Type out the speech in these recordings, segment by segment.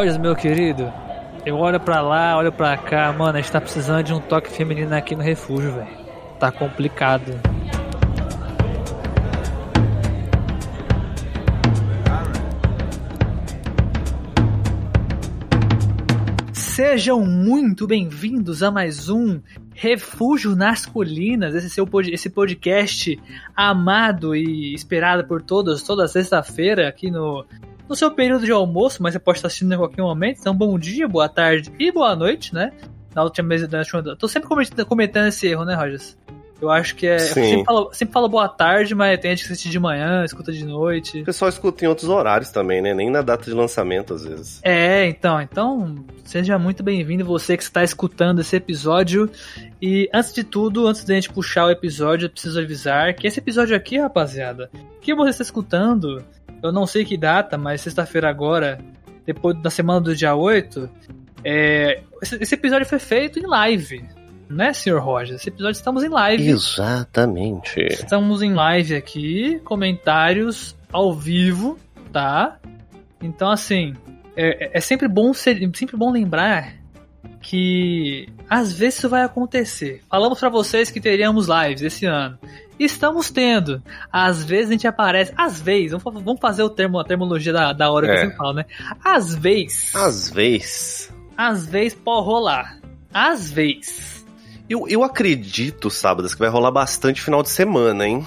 Rogers, meu querido, eu olho pra lá, olho pra cá, mano, a gente tá precisando de um toque feminino aqui no refúgio, velho. Tá complicado. Sejam muito bem-vindos a mais um Refúgio nas Colinas, esse seu esse podcast amado e esperado por todos toda sexta-feira aqui no no seu período de almoço, mas você pode estar assistindo em qualquer momento. Então, bom dia, boa tarde e boa noite, né? Na última vez, da tô sempre cometendo esse erro, né, Rogers? Eu acho que é. Sempre falo, sempre falo boa tarde, mas tem gente que assiste de manhã, escuta de noite. O pessoal escuta em outros horários também, né? Nem na data de lançamento, às vezes. É, então. Então, seja muito bem-vindo você que está escutando esse episódio. E antes de tudo, antes da gente puxar o episódio, eu preciso avisar que esse episódio aqui, rapaziada, que você está escutando, eu não sei que data, mas sexta-feira agora, depois da semana do dia 8, é, esse, episódio foi feito em live. Né, senhor Roger? Esse episódio estamos em live. Exatamente. Estamos em live aqui, comentários ao vivo, tá? Então, assim, é, é sempre bom ser, sempre bom lembrar que às vezes isso vai acontecer. Falamos para vocês que teríamos lives esse ano. Estamos tendo. Às vezes a gente aparece. Às vezes, vamos, vamos fazer o termo, a termologia da, da hora é. que você fala, né? Às vezes. Às vezes. Às vezes pode rolar. Às vezes. Eu, eu acredito, sábados, que vai rolar bastante final de semana, hein?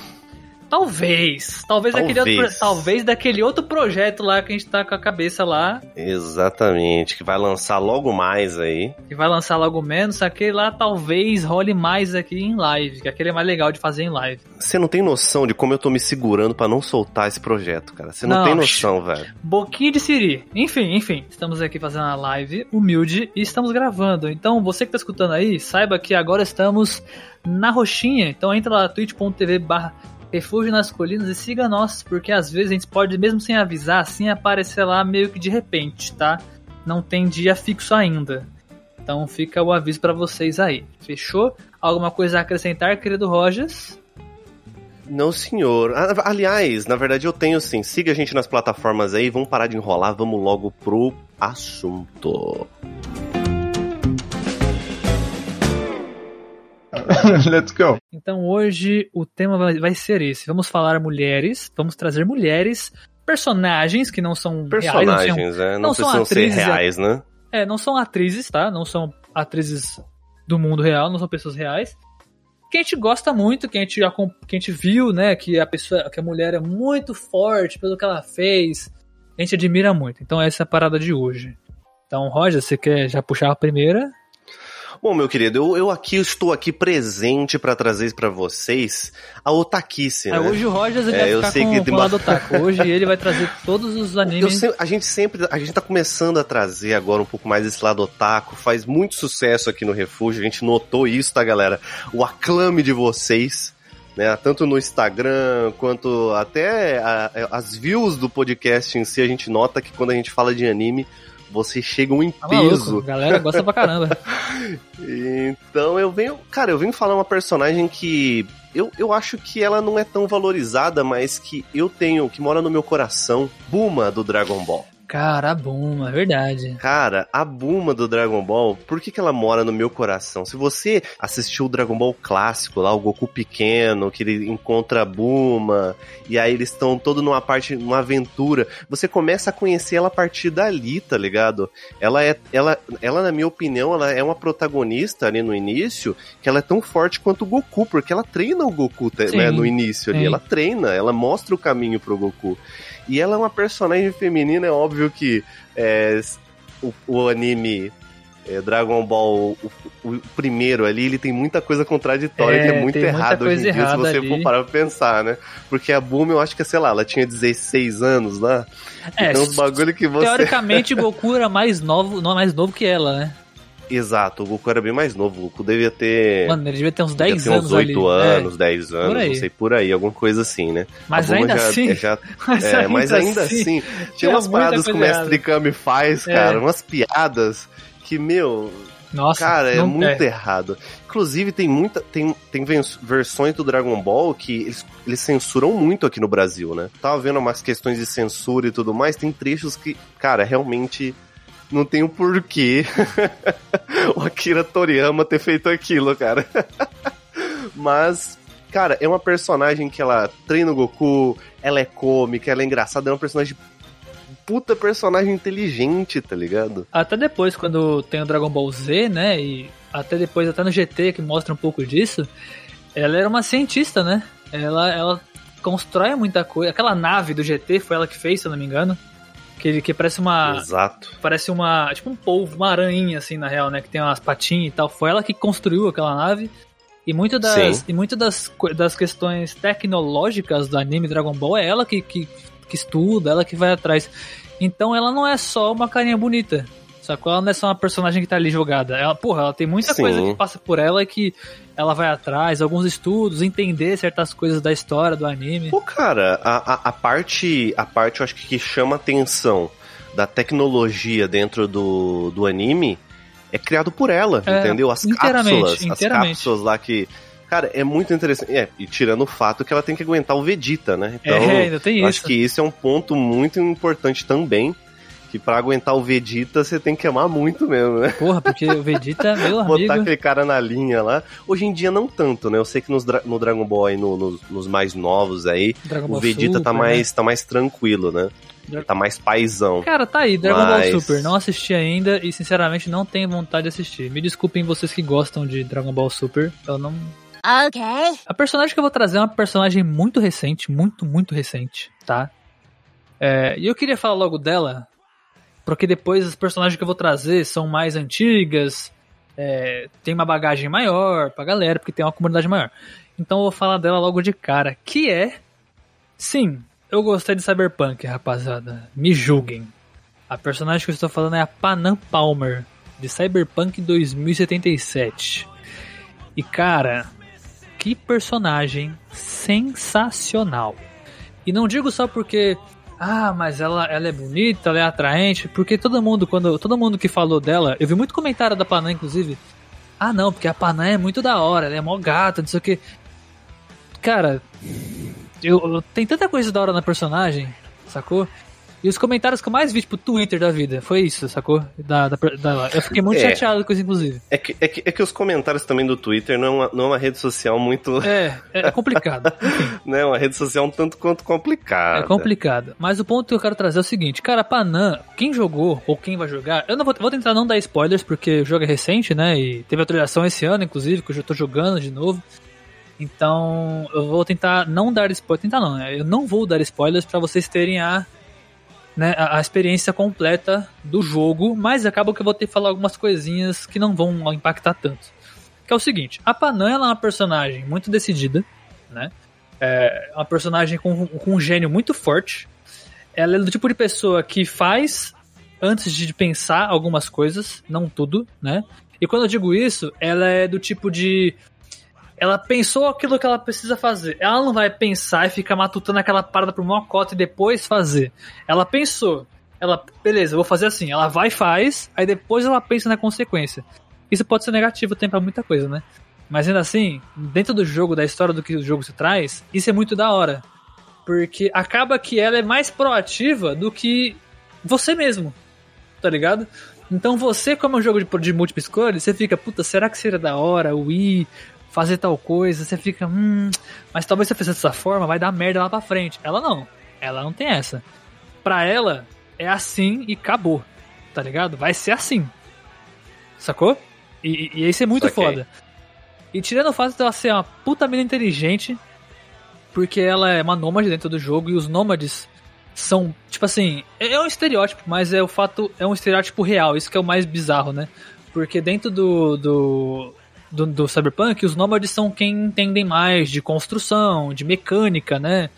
Talvez. Talvez, talvez. Daquele outro, talvez daquele outro projeto lá que a gente tá com a cabeça lá. Exatamente, que vai lançar logo mais aí. Que vai lançar logo menos, aquele lá talvez role mais aqui em live, que aquele é mais legal de fazer em live. Você não tem noção de como eu tô me segurando para não soltar esse projeto, cara. Você não, não, tem noção, velho. Boquinha de Siri. Enfim, enfim. Estamos aqui fazendo uma live humilde e estamos gravando. Então, você que tá escutando aí, saiba que agora estamos na roxinha. Então entra lá, twitch.tv barra refúgio nas colinas e siga nós, porque às vezes a gente pode, mesmo sem avisar, assim aparecer lá meio que de repente, tá? Não tem dia fixo ainda. Então fica o aviso para vocês aí. Fechou? Alguma coisa a acrescentar, querido Rogers? Não, senhor. Aliás, na verdade eu tenho sim. Siga a gente nas plataformas aí, vamos parar de enrolar, vamos logo pro assunto. Let's go. Então hoje o tema vai, vai ser esse. Vamos falar mulheres, vamos trazer mulheres, personagens que não são personagens, reais, não, são, é, não, não são atrizes, ser reais, né? É, não são atrizes, tá? Não são atrizes do mundo real, não são pessoas reais. Que a gente gosta muito, que a gente, que a gente viu, né, que a pessoa, que a mulher é muito forte pelo que ela fez. A gente admira muito. Então essa é a parada de hoje. Então, Roger, você quer já puxar a primeira? Bom, meu querido, eu, eu aqui estou aqui presente para trazer para vocês a otaquice, é, né? hoje o Rogers ele é, vai ficar com, que com o lado otaku. Hoje ele vai trazer todos os animes. Sei, a gente sempre, a gente tá começando a trazer agora um pouco mais esse lado otaku. Faz muito sucesso aqui no Refúgio, a gente notou isso, tá, galera? O aclame de vocês. Né, tanto no Instagram quanto até a, as views do podcast em si, a gente nota que quando a gente fala de anime, vocês chegam em tá peso. A galera gosta pra caramba. então eu venho, cara, eu venho falar uma personagem que eu, eu acho que ela não é tão valorizada, mas que eu tenho, que mora no meu coração, Buma do Dragon Ball. Cara, a Buma, é verdade. Cara, a Buma do Dragon Ball, por que, que ela mora no meu coração? Se você assistiu o Dragon Ball clássico lá, o Goku pequeno, que ele encontra a Buma, e aí eles estão todo numa parte, numa aventura, você começa a conhecer ela a partir dali, tá ligado? Ela é, ela, ela na minha opinião, ela é uma protagonista ali no início, que ela é tão forte quanto o Goku, porque ela treina o Goku né, no início ali, sim. ela treina, ela mostra o caminho pro Goku. E ela é uma personagem feminina, é óbvio que é, o, o, anime é, Dragon Ball, o, o, primeiro ali, ele tem muita coisa contraditória é, que é muito errado hoje em dia, se você ali. for parar pra pensar, né? Porque a Boom, eu acho que, sei lá, ela tinha 16 anos lá. É, então, bagulho que você... Teoricamente, Goku era mais novo, não é mais novo que ela, né? Exato, o Goku era bem mais novo. O Goku devia ter. Mano, ele devia ter uns 10 anos. Uns 8 ali. anos, é. 10 anos, não sei, por aí, alguma coisa assim, né? Mas ainda já, assim. Já, mas, é, ainda mas ainda assim. assim tinha umas paradas que o Mestre Kami faz, é. cara, umas piadas que, meu. Nossa, cara, é muito é. errado. Inclusive, tem muita. Tem, tem versões do Dragon Ball que eles, eles censuram muito aqui no Brasil, né? Tava vendo umas questões de censura e tudo mais. Tem trechos que, cara, realmente não tem o um porquê o Akira Toriyama ter feito aquilo, cara. Mas, cara, é uma personagem que ela treina o Goku, ela é cômica, ela é engraçada, é uma personagem puta personagem inteligente, tá ligado? Até depois, quando tem o Dragon Ball Z, né? E até depois, até no GT, que mostra um pouco disso, ela era uma cientista, né? Ela, ela constrói muita coisa. Aquela nave do GT foi ela que fez, se eu não me engano. Que, que parece uma. Exato. Parece uma. Tipo um polvo, uma aranha, assim, na real, né? Que tem umas patinhas e tal. Foi ela que construiu aquela nave. E muito das, e muito das, das questões tecnológicas do anime Dragon Ball é ela que, que, que estuda, ela que vai atrás. Então ela não é só uma carinha bonita. Sacou? Ela não é só uma personagem que tá ali jogada. Ela, porra, ela tem muita Sim. coisa que passa por ela e que ela vai atrás, alguns estudos, entender certas coisas da história do anime. Pô, cara, a, a, a parte, a parte eu acho que, que chama atenção da tecnologia dentro do, do anime é criado por ela, é, entendeu? As cápsulas, as cápsulas lá que Cara, é muito interessante. É, e tirando o fato que ela tem que aguentar o Vegeta, né? Então, é, ainda tem isso. acho que isso é um ponto muito importante também que pra aguentar o Vegeta você tem que amar muito mesmo, né? Porra, porque o Vegeta é meu amigo. Botar aquele cara na linha lá. Hoje em dia não tanto, né? Eu sei que nos no Dragon Ball aí, no, no, nos mais novos aí, Dragon o Vegeta tá Super, tá, mais, né? tá mais tranquilo, né? Ele tá mais paizão. Cara, tá aí, Dragon Mas... Ball Super. Não assisti ainda e sinceramente não tenho vontade de assistir. Me desculpem vocês que gostam de Dragon Ball Super. Eu não. Ok. A personagem que eu vou trazer é uma personagem muito recente, muito, muito recente, tá? É, e eu queria falar logo dela, porque depois as personagens que eu vou trazer são mais antigas, é, tem uma bagagem maior pra galera, porque tem uma comunidade maior. Então eu vou falar dela logo de cara, que é. Sim, eu gostei de Cyberpunk, rapaziada. Me julguem. A personagem que eu estou falando é a Panam Palmer, de Cyberpunk 2077. E cara, que personagem sensacional. E não digo só porque ah, mas ela, ela é bonita, ela é atraente, porque todo mundo, quando todo mundo que falou dela, eu vi muito comentário da Panã, inclusive. Ah, não, porque a Panã é muito da hora, ela é mó gata, não sei o que. Cara, eu, eu, tem tanta coisa da hora na personagem, sacou? E os comentários que eu mais vi, tipo, Twitter da vida, foi isso, sacou? Da, da, da eu fiquei muito é, chateado com isso, inclusive. É que, é, que, é que os comentários também do Twitter não é uma, não é uma rede social muito. É, é complicado. não é uma rede social um tanto quanto complicada. É complicado. Mas o ponto que eu quero trazer é o seguinte, cara, Panam, quem jogou ou quem vai jogar, eu não vou, vou tentar não dar spoilers, porque o jogo é recente, né? E teve atualização esse ano, inclusive, que eu já tô jogando de novo. Então, eu vou tentar não dar spoilers. Tentar não, né? Eu não vou dar spoilers para vocês terem a né, a, a, experiência completa do jogo, mas acaba que eu vou ter que falar algumas coisinhas que não vão impactar tanto. Que é o seguinte, a Panam é uma personagem muito decidida, né? É uma personagem com, com um gênio muito forte. Ela é do tipo de pessoa que faz antes de pensar algumas coisas, não tudo, né? E quando eu digo isso, ela é do tipo de ela pensou aquilo que ela precisa fazer. Ela não vai pensar e ficar matutando aquela parada pro mocota e depois fazer. Ela pensou. Ela, beleza, vou fazer assim. Ela vai e faz, aí depois ela pensa na consequência. Isso pode ser negativo, tem pra muita coisa, né? Mas ainda assim, dentro do jogo, da história do que o jogo se traz, isso é muito da hora. Porque acaba que ela é mais proativa do que você mesmo. Tá ligado? Então você, como é um jogo de, de múltipla escolha, você fica, puta, será que seria da hora o fazer tal coisa, você fica, hum, mas talvez se eu fizer dessa forma vai dar merda lá pra frente. Ela não, ela não tem essa. Pra ela, é assim e acabou, tá ligado? Vai ser assim. Sacou? E, e, e isso é muito Saquei. foda. E tirando o fato de ela ser uma puta mina inteligente, porque ela é uma nômade dentro do jogo e os nômades são, tipo assim, é, é um estereótipo, mas é o fato, é um estereótipo real, isso que é o mais bizarro, né? Porque dentro do, do do, do Cyberpunk, os nômades são quem entendem mais de construção, de mecânica, né?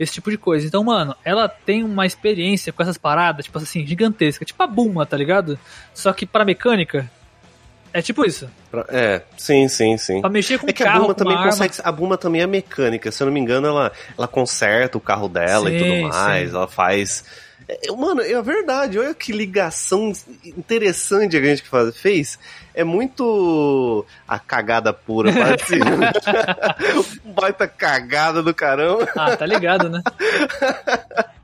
Esse tipo de coisa. Então, mano, ela tem uma experiência com essas paradas, tipo assim, gigantesca. Tipo a Buma, tá ligado? Só que para mecânica, é tipo isso. É, sim, sim, sim. Pra mexer com é que carro, a Buma também consegue. A Buma também é mecânica. Se eu não me engano, ela, ela conserta o carro dela sim, e tudo mais. Sim. Ela faz. É, mano, é verdade. Olha que ligação interessante a gente fez é muito a cagada pura, parece. Baita cagada do caramba. Ah, tá ligado, né?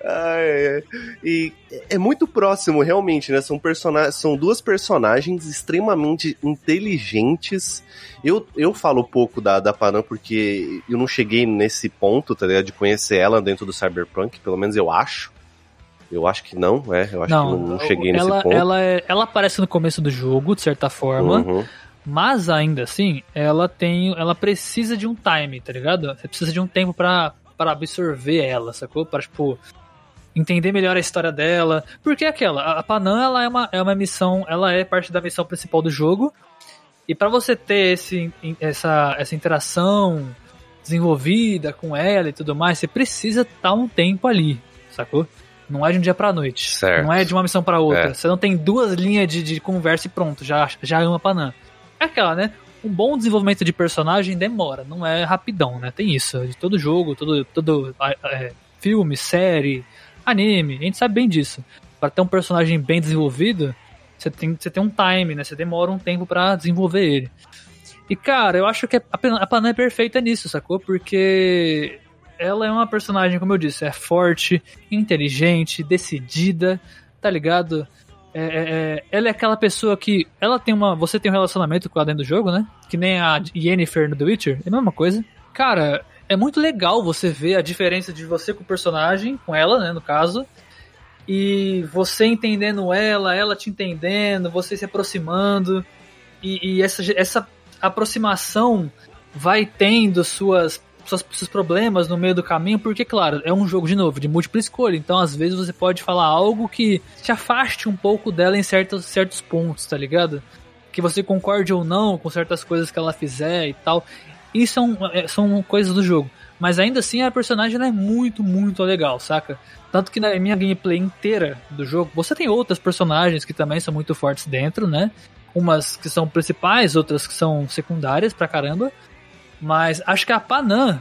é, e é muito próximo, realmente, né? São, personagens, são duas personagens extremamente inteligentes. Eu, eu falo pouco da, da Panam porque eu não cheguei nesse ponto, tá ligado? De conhecer ela dentro do Cyberpunk, pelo menos eu acho. Eu acho que não, é. Eu acho não, que não, não cheguei ela, nesse ponto. Ela, é, ela aparece no começo do jogo, de certa forma. Uhum. Mas ainda assim, ela tem. Ela precisa de um time, tá ligado? Você precisa de um tempo para absorver ela, sacou? Para, tipo, entender melhor a história dela. Porque é aquela, a Panam ela é uma, é uma missão, ela é parte da missão principal do jogo. E para você ter esse, essa, essa interação desenvolvida com ela e tudo mais, você precisa estar um tempo ali, sacou? Não é de um dia pra noite. Certo. Não é de uma missão para outra. É. Você não tem duas linhas de, de conversa e pronto, já, já é uma Panam. É aquela, né? Um bom desenvolvimento de personagem demora, não é rapidão, né? Tem isso. De todo jogo, todo, todo é, filme, série, anime, a gente sabe bem disso. Para ter um personagem bem desenvolvido, você tem, você tem um time, né? Você demora um tempo para desenvolver ele. E cara, eu acho que a Panam é perfeita nisso, sacou? Porque ela é uma personagem, como eu disse, é forte, inteligente, decidida, tá ligado? É, é, é, ela é aquela pessoa que. Ela tem uma. Você tem um relacionamento com ela dentro do jogo, né? Que nem a Yennefer no The Witcher. É a mesma coisa. Cara, é muito legal você ver a diferença de você com o personagem, com ela, né, no caso, e você entendendo ela, ela te entendendo, você se aproximando, e, e essa, essa aproximação vai tendo suas, suas, seus problemas no meio do caminho, porque, claro, é um jogo, de novo, de múltipla escolha, então às vezes você pode falar algo que te afaste um pouco dela em certos, certos pontos, tá ligado? Que você concorde ou não com certas coisas que ela fizer e tal. Isso são, é, são coisas do jogo. Mas ainda assim a personagem é muito, muito legal, saca? Tanto que na minha gameplay inteira do jogo, você tem outras personagens que também são muito fortes dentro, né? Umas que são principais, outras que são secundárias pra caramba. Mas acho que a Panam,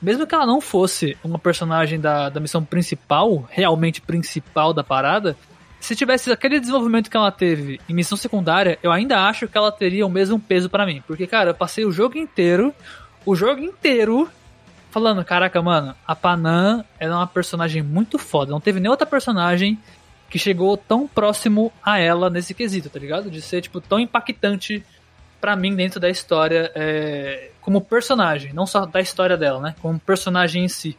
mesmo que ela não fosse uma personagem da, da missão principal, realmente principal da parada, se tivesse aquele desenvolvimento que ela teve em missão secundária, eu ainda acho que ela teria o mesmo peso para mim. Porque, cara, eu passei o jogo inteiro, o jogo inteiro, falando, caraca, mano, a Panam é uma personagem muito foda. Não teve nem outra personagem que chegou tão próximo a ela nesse quesito, tá ligado? De ser, tipo, tão impactante para mim dentro da história é, como personagem, não só da história dela, né? Como personagem em si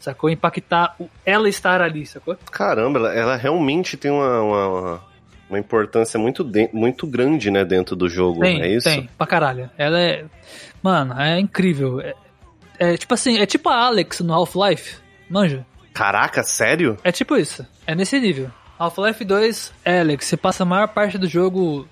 sacou? Impactar ela estar ali, sacou? Caramba, ela, ela realmente tem uma, uma, uma importância muito, de, muito grande, né, dentro do jogo, tem, é isso? Tem, pra caralho. Ela é... Mano, é incrível. É, é tipo assim, é tipo a Alex no Half-Life, manja? Caraca, sério? É tipo isso, é nesse nível. Half-Life 2, Alex, você passa a maior parte do jogo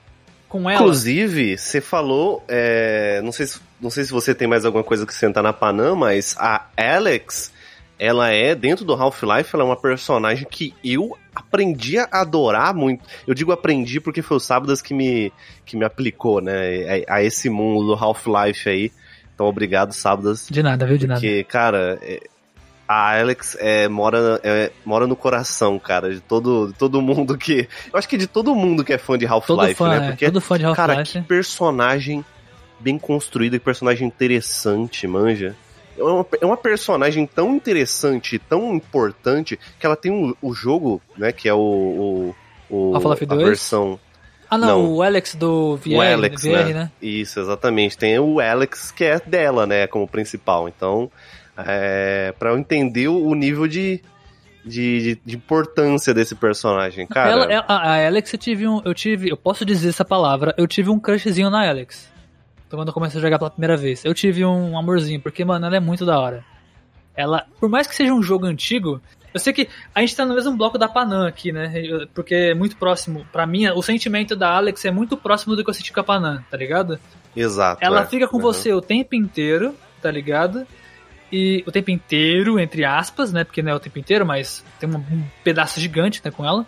com ela. Inclusive, você falou, é, não, sei se, não sei se você tem mais alguma coisa que sentar na Panam, mas a Alex ela é, dentro do Half-Life, ela é uma personagem que eu aprendi a adorar muito. Eu digo aprendi porque foi o Sábados que me, que me aplicou, né, a, a esse mundo do Half-Life aí. Então, obrigado, Sábados. De nada, viu? De nada. Porque, cara, é, a Alex é, mora, é, mora no coração, cara, de todo, de todo mundo que. Eu acho que de todo mundo que é fã de Half-Life, né? É, porque, é, todo fã de Half-Life. Cara, que personagem bem construído, que personagem interessante, manja é uma, é uma personagem tão interessante, tão importante, que ela tem um, o jogo, né, que é o, o, o a versão... Ah, não, não, o Alex do VR, o Alex, VR né? né? Isso, exatamente. Tem o Alex que é dela, né, como principal. Então, é, para eu entender o nível de, de, de, de, importância desse personagem, cara. Ela, a Alex eu tive um, eu tive, eu posso dizer essa palavra, eu tive um crushzinho na Alex. Então quando eu comecei a jogar pela primeira vez, eu tive um amorzinho, porque, mano, ela é muito da hora. Ela, por mais que seja um jogo antigo, eu sei que a gente tá no mesmo bloco da Panam aqui, né? Porque é muito próximo. para mim, o sentimento da Alex é muito próximo do que eu senti com a Panam, tá ligado? Exato. Ela é. fica com uhum. você o tempo inteiro, tá ligado? E o tempo inteiro, entre aspas, né? Porque não é o tempo inteiro, mas tem um pedaço gigante né, com ela.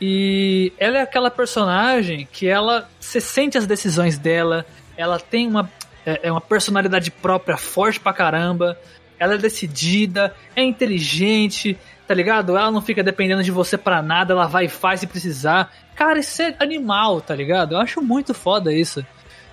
E ela é aquela personagem que ela. Você sente as decisões dela, ela tem uma, é, é uma personalidade própria forte pra caramba, ela é decidida, é inteligente, tá ligado? Ela não fica dependendo de você para nada, ela vai e faz se precisar. Cara, isso é animal, tá ligado? Eu acho muito foda isso.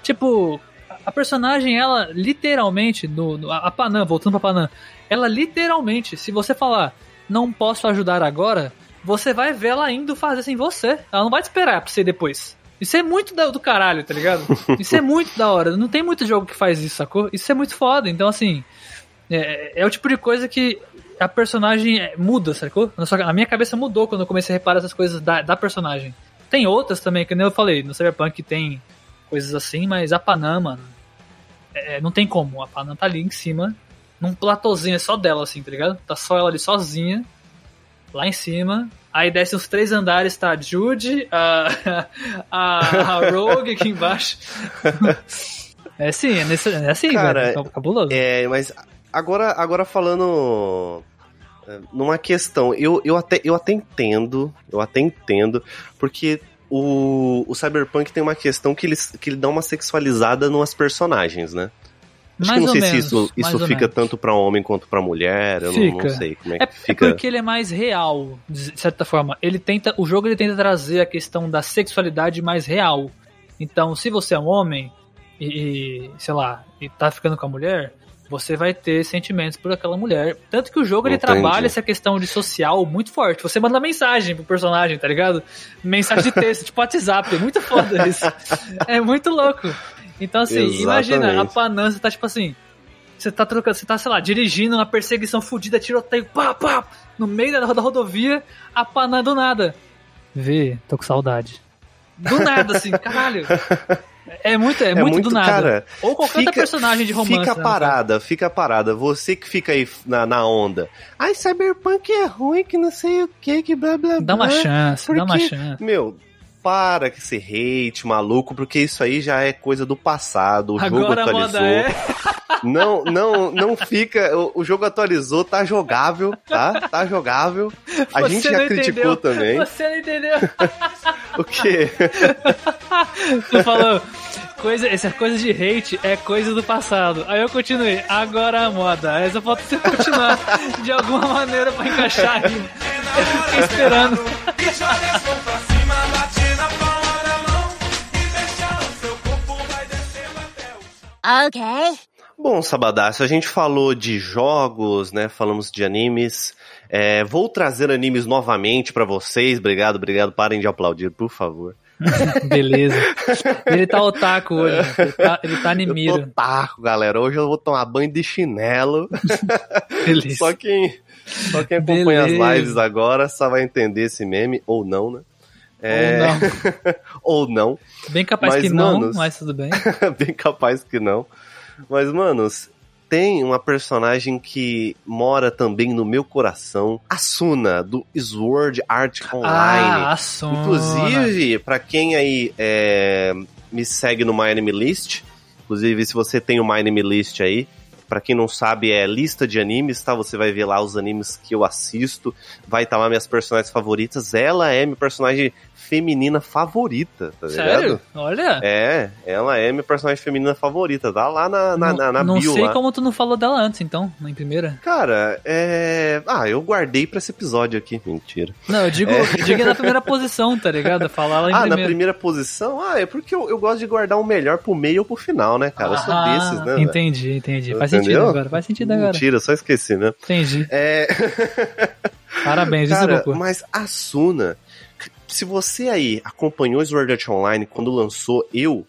Tipo, a personagem, ela literalmente, no, no a Panam, voltando pra Panam, ela literalmente, se você falar, não posso ajudar agora, você vai ver ela indo fazer sem você. Ela não vai te esperar pra você depois. Isso é muito do caralho, tá ligado? Isso é muito da hora. Não tem muito jogo que faz isso, sacou? Isso é muito foda. Então, assim, é, é o tipo de coisa que a personagem é, muda, sacou? A minha cabeça mudou quando eu comecei a reparar essas coisas da, da personagem. Tem outras também, que nem eu falei, no Cyberpunk tem coisas assim, mas a Panam, mano, é, não tem como. A Panam tá ali em cima, num platôzinho, é só dela, assim, tá ligado? Tá só ela ali sozinha, lá em cima. Aí desce uns três andares, tá a Jude, a, a, a Rogue aqui embaixo. É assim, é, nesse, é assim, Cara, velho. Cabuloso. É, mas agora, agora falando é, numa questão, eu, eu, até, eu até entendo, eu até entendo, porque o, o Cyberpunk tem uma questão que ele, que ele dá uma sexualizada nas personagens, né? Acho mais que não ou sei menos, se isso, isso fica tanto pra homem quanto pra mulher, eu não, não sei como é É, que é fica. porque ele é mais real, de certa forma. Ele tenta, o jogo ele tenta trazer a questão da sexualidade mais real. Então, se você é um homem e, e, sei lá, e tá ficando com a mulher, você vai ter sentimentos por aquela mulher. Tanto que o jogo ele Entendi. trabalha essa questão de social muito forte. Você manda mensagem pro personagem, tá ligado? Mensagem de texto, tipo WhatsApp. É muito foda isso. É muito louco. Então, assim, imagina, a Exatamente. Você tá tipo assim. Você tá trocando, você tá, sei lá, dirigindo uma perseguição fodida, tiroteio, pá, pá, no meio da, da rodovia, a do nada. Vê, tô com saudade. Do nada, assim, caralho. É muito, é, muito, do nada. cara, Ou qualquer outra personagem de romance. Fica né, parada, fica parada. Você que fica aí na, na onda. Ai, Cyberpunk é ruim, que não sei o que, que blá blá blá. Dá uma chance, dá uma Porque, chance. Meu, para que esse hate maluco, porque isso aí já é coisa do passado. O jogo Agora a atualizou. moda é. Não, não, não fica. O, o jogo atualizou, tá jogável, tá? Tá jogável. A Você gente já criticou entendeu. também. Você não entendeu? O quê? Tu falou, coisa, essa coisa de hate é coisa do passado. Aí eu continuei, agora a moda. Só falta você continuar de alguma maneira pra encaixar aí. Eu fiquei esperando. O chão. Okay. Bom, Sabadaço, a gente falou de jogos, né? Falamos de animes. É, vou trazer animes novamente pra vocês. Obrigado, obrigado. Parem de aplaudir, por favor. Beleza. Ele tá otaku hoje. Ele tá, ele tá Eu tô Nimiro. taco, galera. Hoje eu vou tomar banho de chinelo. Beleza. Só quem, só quem acompanha Beleza. as lives agora só vai entender esse meme, ou não, né? É, Ou não. ou não. Bem capaz Mas, que não, manos, mas tudo bem. Bem capaz que não. Mas, manos, tem uma personagem que mora também no meu coração. A Suna, do Sword Art Online. Ah, Asuna. Inclusive, pra quem aí é, me segue no My Anime List, inclusive se você tem o My Anime List aí, pra quem não sabe é lista de animes, tá? Você vai ver lá os animes que eu assisto, vai estar lá minhas personagens favoritas. Ela é minha personagem feminina favorita, tá ligado? Sério? Olha. É, ela é minha personagem feminina favorita, tá lá na, na, não na, na não bio sei lá. como tu não falou dela antes, então, na primeira. Cara, é. Ah, eu guardei pra esse episódio aqui. Mentira. Não, eu digo, eu digo na primeira posição, tá ligado? Falar lá em É. ah, na primeira posição? Ah, é porque eu, eu gosto de guardar o melhor pro meio ou pro final, né, cara? Eu sou Ah, desses, né? Entendi, entendi. Faz Entendeu? sentido agora, faz sentido agora. Mentira, só esqueci, né? Entendi. É. Parabéns, Cara, desculpa. mas a Suna, se você aí acompanhou Sword Art Online quando lançou, eu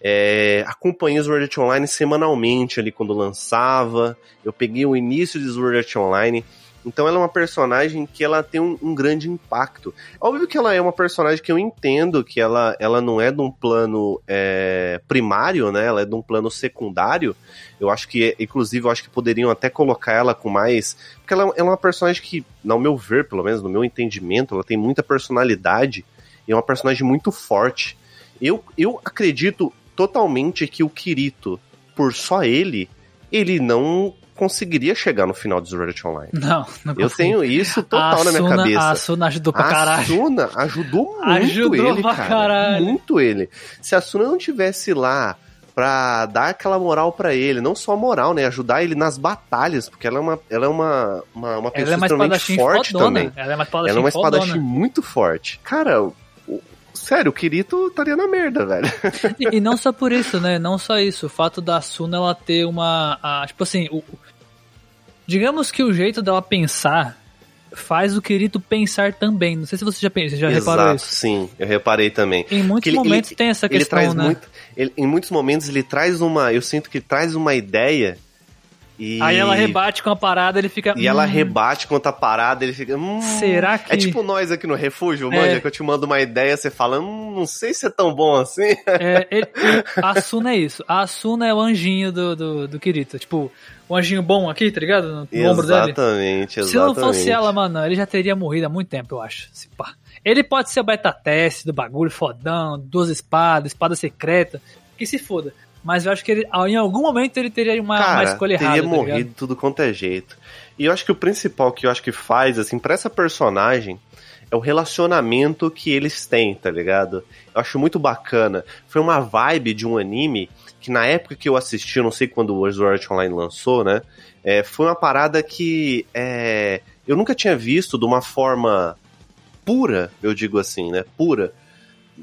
é, acompanhei Sword Art Online semanalmente ali quando lançava. Eu peguei o início de Sword Art Online. Então ela é uma personagem que ela tem um, um grande impacto. Óbvio que ela é uma personagem que eu entendo que ela, ela não é de um plano é, primário, né? Ela é de um plano secundário. Eu acho que, inclusive, eu acho que poderiam até colocar ela com mais. Porque ela é uma personagem que, no meu ver, pelo menos no meu entendimento, ela tem muita personalidade e é uma personagem muito forte. Eu, eu acredito totalmente que o Kirito, por só ele, ele não conseguiria chegar no final de Sword Online. Não, não Eu consigo. tenho isso total a na minha cabeça. A Suna ajudou pra A caralho. Suna ajudou muito Ajudou ele, pra cara. caralho. Muito ele. Se a Suna não tivesse lá pra dar aquela moral pra ele, não só moral, né? Ajudar ele nas batalhas, porque ela é uma, ela é uma, uma, uma Ela pessoa é uma extremamente forte fodona. também. Ela é uma espadachim Ela é uma espadachim muito forte. Cara, sério, o Kirito estaria na merda, velho. E, e não só por isso, né? Não só isso. O fato da Suna ela ter uma. a- tipo assim, o- digamos que o jeito dela pensar faz o Kirito pensar também. Não sei se você já, pensa, já reparou Exato, isso. sim, eu reparei também. Em muitos ele- momentos ele- tem essa Ele questão, traz né? muito. ele- em muitos momentos ele traz uma. Eu sinto que ele traz uma ideia. E, Aí ela rebate com a parada, ele fica. E ela "Hum, rebate quando tá parada, ele fica. Hum, Será que- É tipo nós aqui no refúgio, É. manja, que eu te mando uma ideia, você fala, hum, não sei se é tão bom assim. É, ele- o- a Asuna é isso. A Asuna é o anjinho do, do, do Kirito. Tipo, o anjinho bom aqui, tá ligado? No, no ombro dele. exatamente, exatamente. Se não fosse ela, mano, ele já teria morrido há muito tempo, eu acho. Se pá. Ele pode ser o beta teste do bagulho, fodão, duas espadas, espada secreta, que se foda. Mas eu acho que ele, em algum momento ele teria uma, uma Cara, escolha teria errada. tá morrido ligado? tudo quanto é jeito. E eu acho que o principal que eu acho que faz, assim, pra essa personagem é o relacionamento que eles têm, tá ligado? Eu acho muito bacana. Foi uma vibe de um anime que na época que eu assisti, eu não sei quando o Art Online lançou, né? é, foi uma parada que é, eu nunca tinha visto de uma forma pura, eu digo assim, né? Pura.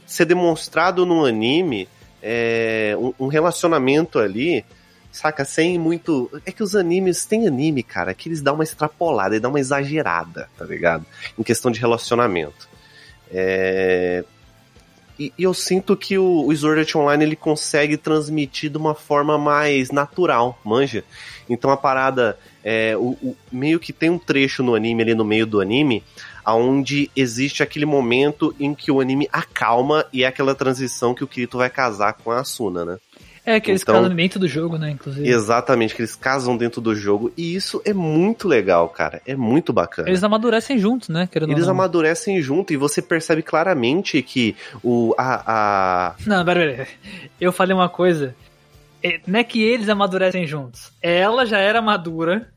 Ser demonstrado num anime é, um, um relacionamento ali, saca? Sem muito. É que os animes, tem anime, cara, que eles dão uma extrapolada, eles dão uma exagerada, tá ligado? Em questão de relacionamento. É. E, e eu sinto que o, o Sword Art Online ele consegue transmitir de uma forma mais natural, manja? Então a parada, é, o, o- meio que tem um trecho no anime, ali no meio do anime, aonde existe aquele momento em que o anime acalma e é aquela transição que o Kirito vai casar com a Asuna, né? É, que eles Então- casam dentro do jogo, né, inclusive. Exatamente, que eles casam dentro do jogo e isso é muito legal, cara. É muito bacana. Eles amadurecem juntos, né, querendo Eles amadurecem junto e você percebe claramente que o a, a Não, pera, pera. Eu falei uma coisa. É, Não é que eles amadurecem juntos. Ela já era madura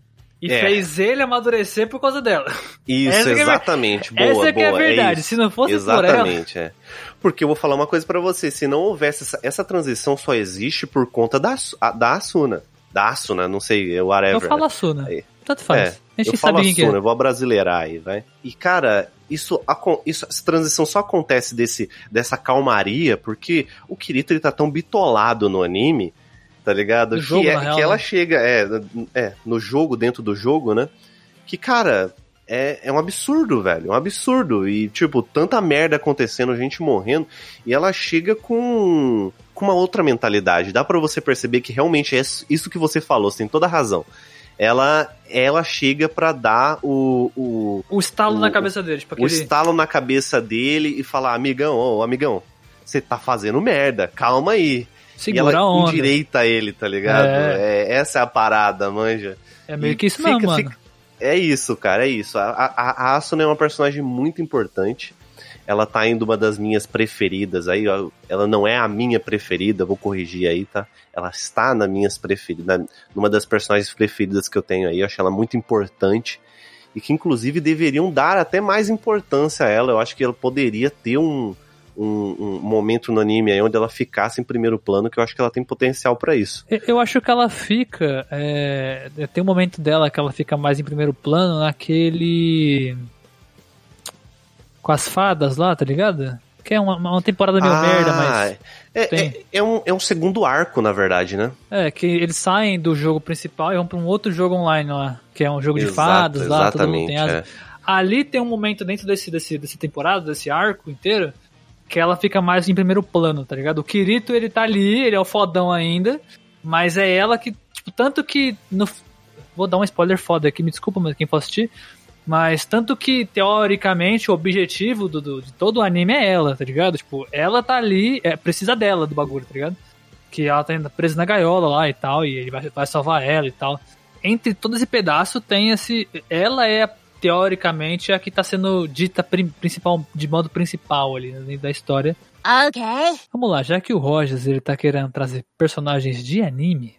e É. fez ele amadurecer por causa dela. isso Essa que é a ver- exatamente boa Essa que é a boa, verdade. isso. Se não fosse por ela. Exatamente, é. Porque eu vou falar uma coisa pra você, se não houvesse essa, essa transição só existe por conta da da Asuna. Da Asuna, não sei, whatever. Eu falo né? a Suna. Aí. Tanto faz. É, a gente eu falo sabe que Asuna, é. eu vou brasileirar aí, vai. E cara, isso, isso essa transição só acontece desse, dessa calmaria porque o Kirito ele tá tão bitolado no anime, tá ligado? No que jogo, é, real, que ela né? chega, é, é, no jogo, dentro do jogo, né? Que, cara, é, é um absurdo, velho. É um absurdo. E, tipo, tanta merda acontecendo, gente morrendo. E ela chega com, com uma outra mentalidade. Dá pra você perceber que realmente é isso que você falou, você tem toda a razão. Ela, ela chega pra dar o, o, O estalo o- na cabeça dele. Tipo, o aquele... estalo na cabeça dele e falar: amigão, ô amigão, você tá fazendo merda, calma aí. e Segura ela a onda. endireita ele, tá ligado? É, essa é a parada, manja. É meio E que isso fica- mano. fica- É isso, cara, é isso. A, a, a Asuna é uma personagem muito importante. Ela tá indo uma das minhas preferidas aí, ó. Ela não é a minha preferida, vou corrigir aí, tá? Ela está na minhas preferidas, numa das personagens preferidas que eu tenho aí. Eu acho ela muito importante. E que inclusive deveriam dar até mais importância a ela. Eu acho que ela poderia ter um, um, um momento no anime aí onde ela ficasse em primeiro plano, que eu acho que ela tem potencial pra isso. Eu- acho que ela fica. é, Tem um momento dela que ela fica mais em primeiro plano naquele. Com as fadas lá, tá ligado? Que é uma, uma temporada meio merda, mas. É, é, é um, é um segundo arco, na verdade, né? É, que eles saem do jogo principal e vão pra um outro jogo online lá, que é um jogo de Exato, fadas lá, todo mundo tem exatamente, asa. Ali tem um momento dentro desse, desse, desse temporada, desse arco inteiro, que ela fica mais em primeiro plano, tá ligado? O Kirito, ele tá ali, ele é o fodão ainda, mas é ela que, tipo, tanto que no... Vou dar um spoiler foda aqui, me desculpa, mas quem for assistir, mas tanto que, teoricamente, o objetivo do, do- de todo o anime é ela, tá ligado? Tipo, ela tá ali, é, precisa dela do bagulho, tá ligado? Que ela tá presa na gaiola lá e tal, e ele vai, vai salvar ela e tal. Entre todo esse pedaço tem esse. Ela é, teoricamente, a que tá sendo dita principal, de modo principal ali né, da história. Okay. Vamos lá, já que o Rogers ele tá querendo trazer personagens de anime,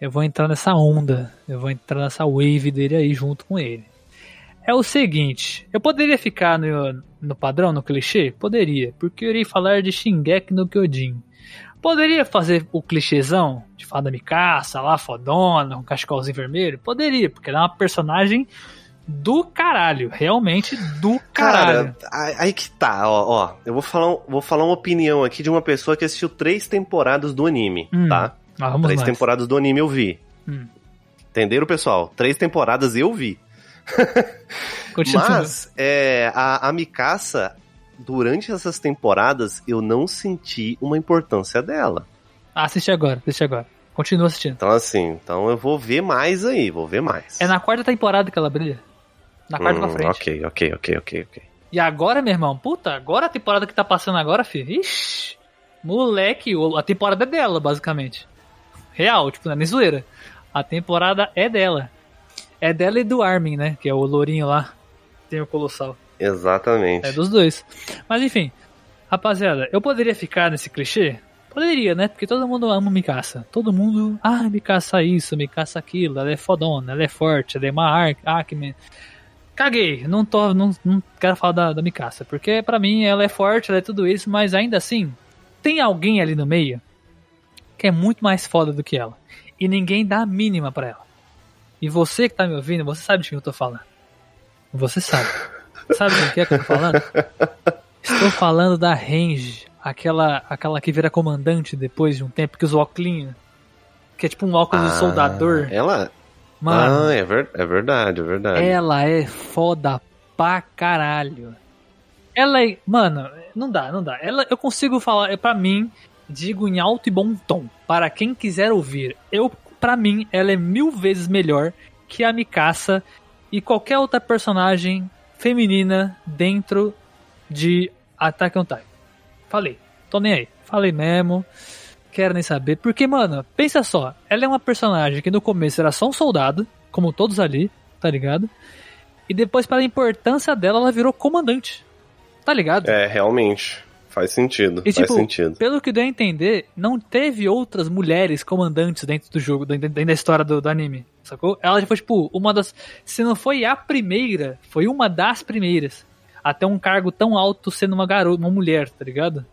eu vou entrar nessa onda, eu vou entrar nessa wave dele aí junto com ele. É o seguinte, eu poderia ficar no, no padrão, no clichê? Poderia, porque eu irei falar de Shingeki no Kyojin. Poderia fazer o clichêzão de fada Mikasa lá, fodona, com cachecolzinho vermelho? Poderia, porque ela é uma personagem do caralho, realmente do caralho. Cara, aí que tá, ó, ó. Eu vou falar, vou falar uma opinião aqui de uma pessoa que assistiu três temporadas do anime, Hum, tá? Ah, três lá. temporadas do anime eu vi. Hum. Entenderam, pessoal? Três temporadas eu vi. Mas é, a, a Mikasa, durante essas temporadas, eu não senti uma importância dela. Ah, assiste agora, assiste agora. Continua assistindo. Então, assim, então eu vou ver mais aí, vou ver mais. É na quarta temporada que ela brilha. Na quarta pra Hum, frente. Ok, ok, ok, ok, ok. E agora, meu irmão, puta, agora a temporada que tá passando agora, filho. Ixi, moleque, a temporada é dela, basicamente. Real, tipo, não é nem zoeira. A temporada é dela. É dela e do Armin, né? Que é o lourinho lá. Tem o Colossal. Exatamente. É dos dois. Mas enfim, rapaziada, eu poderia ficar nesse clichê? Poderia, né? Porque todo mundo ama Mikasa. Todo mundo, ah, Mikasa isso, Mikasa aquilo, ela é fodona, ela é forte, ela é uma Arkman. Caguei, não tô, não, não quero falar da, da Mikasa, porque pra mim ela é forte, ela é tudo isso, mas ainda assim, tem alguém ali no meio que é muito mais foda do que ela. E ninguém dá a mínima pra ela. E você que tá me ouvindo, você sabe de quem eu tô falando. Você sabe. Sabe de quem é que eu tô falando? Estou falando da Range, aquela, aquela que vira comandante depois de um tempo, que usa o óculos, que é tipo um óculos de Ah, soldador. Ela. Mano, Ah, é, ver- é verdade, é verdade. ela é foda pra caralho. Ela é. Mano, não dá, não dá. Ela, eu consigo falar, é pra mim, digo em alto e bom tom. Para quem quiser ouvir, eu, pra mim, ela é mil vezes melhor que a Mikasa e qualquer outra personagem feminina dentro de Attack on Titan. Falei, tô nem aí. Falei mesmo. Quero nem saber. Porque, mano, pensa só. Ela é uma personagem que no começo era só um soldado, como todos ali, tá ligado? E depois, pela importância dela, ela virou comandante. Tá ligado? É, realmente. Faz sentido. E, faz tipo, sentido. Pelo que deu a entender, não teve outras mulheres comandantes dentro do jogo, dentro dentro da história do, do anime, sacou? Ela já foi, tipo, uma das. Se não foi a primeira, foi uma das primeiras. Até um cargo tão alto sendo uma garota, uma mulher, tá ligado?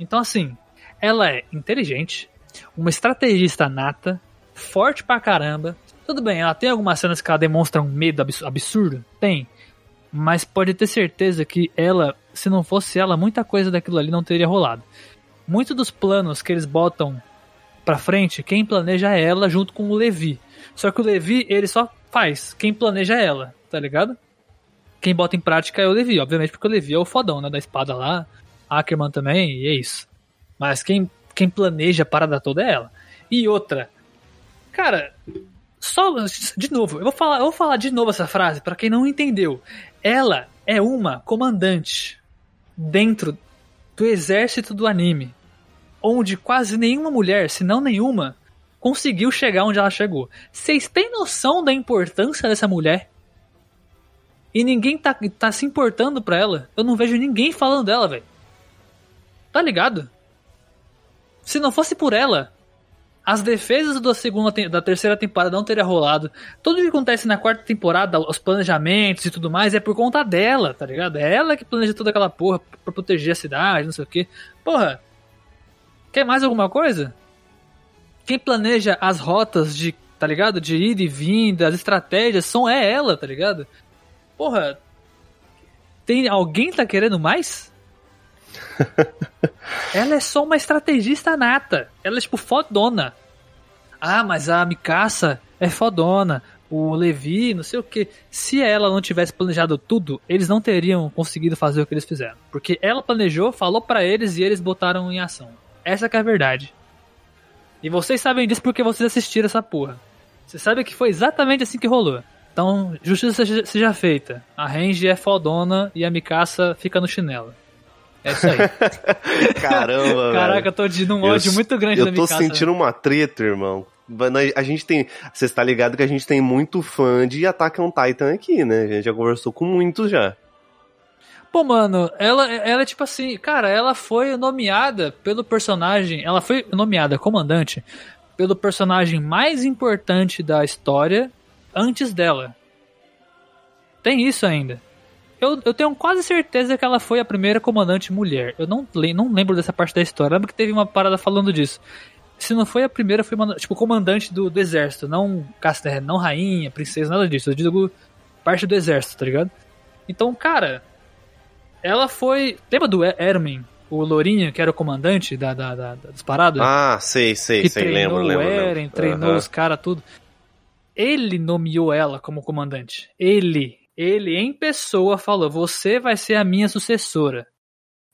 Então, assim, ela é inteligente, uma estrategista nata, forte pra caramba. Tudo bem, ela tem algumas cenas que ela demonstra um medo abs- absurdo? Tem. Mas pode ter certeza que ela, se não fosse ela, muita coisa daquilo ali não teria rolado. Muitos dos planos que eles botam pra frente, quem planeja é ela junto com o Levi. Só que o Levi, ele só faz. Quem planeja é ela, tá ligado? Quem bota em prática é o Levi, obviamente, porque o Levi é o fodão, né? Da espada lá. Ackerman também, e é isso. Mas quem, quem planeja a parada toda é ela. E outra. Cara, só. De novo, eu vou falar, eu vou falar de novo essa frase pra quem não entendeu. Ela é uma comandante dentro do exército do anime, onde quase nenhuma mulher, se não nenhuma, conseguiu chegar onde ela chegou. Vocês têm noção da importância dessa mulher? E ninguém tá, tá se importando pra ela. Eu não vejo ninguém falando dela, velho. Tá ligado? Se não fosse por ela, as defesas da segunda da terceira temporada não teria rolado. Tudo que acontece na quarta temporada, os planejamentos e tudo mais, é por conta dela, tá ligado? É ela que planeja toda aquela porra pra proteger a cidade, não sei o quê. Porra, quer mais alguma coisa? Quem planeja as rotas de, tá ligado? De ida e vinda, as estratégias, são é ela, tá ligado? Porra, tem alguém tá querendo mais? Ela é só uma estrategista nata. Ela é tipo fodona. Ah, mas a Mikasa é fodona. O Levi, não sei o que. Se ela não tivesse planejado tudo, eles não teriam conseguido fazer o que eles fizeram. Porque ela planejou, falou pra eles e eles botaram em ação. Essa é a verdade. E vocês sabem disso porque vocês assistiram essa porra. Vocês sabem que foi exatamente assim que rolou. Então, justiça seja, feita. A Range é fodona e a Mikasa fica no chinelo. É isso aí. Caramba, Caraca, eu tô de um Eu ódio s- muito grande da Eu tô sentindo uma treta, irmão. A gente tem. Você está ligado que a gente tem muito fã de Attack on Titan aqui, né? A gente já conversou com muitos já. Pô, mano, ela, ela é tipo assim, cara, ela foi nomeada pelo personagem, ela foi nomeada comandante pelo personagem mais importante da história antes dela. Tem isso ainda. Eu, eu tenho quase certeza que ela foi a primeira comandante mulher. Eu não, não lembro dessa parte da história. Lembro que teve uma parada falando disso. Se não foi a primeira, foi uma, tipo comandante do, do exército, não casta, não rainha, princesa, nada disso. Eu digo parte do exército, tá ligado? Então, cara, ela foi. Lembra do Ermin, o Lourinho, que era o comandante da, da, da- das paradas? Ah, sei, sei, que sei. treinou Lembro, lembro. o Eren, lembro. treinou Aham. os caras, tudo. ele nomeou ela como comandante. Ele, ele em pessoa falou: "Você vai ser a minha sucessora.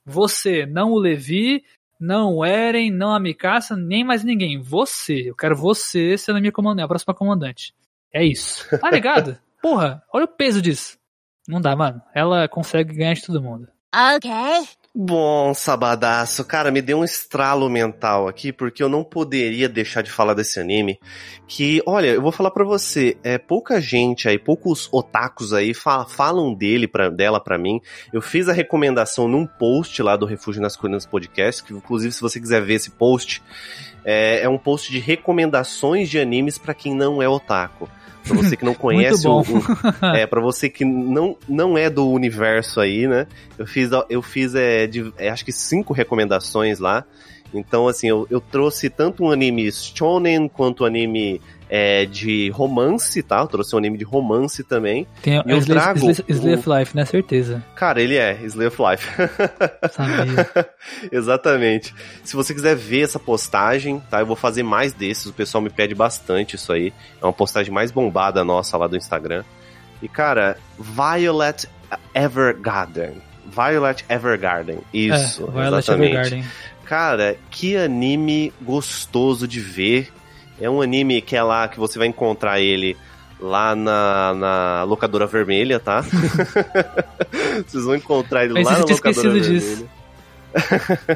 Você, não o Levi, não o Eren, não a Mikasa, nem mais ninguém. Você. Eu quero você sendo a minha comandante, a próxima comandante. É isso. Tá ligado? Porra, olha o peso disso. Não dá, mano. Ela consegue ganhar de todo mundo. Okay. Bom, sabadaço. Cara, me deu um estralo mental aqui, porque eu não poderia deixar de falar desse anime. Que, olha, eu vou falar pra você, é pouca gente aí, poucos otakus aí fa- falam dele, pra, dela pra mim. Eu fiz a recomendação num post lá do Refúgio nas Colinas Podcast, que inclusive se você quiser ver esse post, é, é um post de recomendações de animes pra quem não é otaku. Pra você que não conhece o, o- é, para você que não, não é do universo aí, né? Eu fiz, eu fiz é, de- é, acho que cinco recomendações lá. Então, assim, eu, eu trouxe tanto um anime shonen quanto um anime é, de romance, tá? Eu trouxe um anime de romance também. Tem E eu Slay, trago Slay, Slay o- of Life, né? Certeza. Cara, ele é Slay of Life. Sabia. Exatamente. Se você quiser ver essa postagem, tá? Eu vou fazer mais desses, o pessoal me pede bastante isso aí. É uma postagem mais bombada nossa lá do Instagram. E, cara, Violet Evergarden. Violet Evergarden. Isso, é, Violet exatamente. Evergarden. Cara, que anime gostoso de ver. É um anime que é lá que você vai encontrar ele lá na, na locadora vermelha, tá? Vocês vão encontrar ele Mas lá na locadora esquecido vermelha. disso.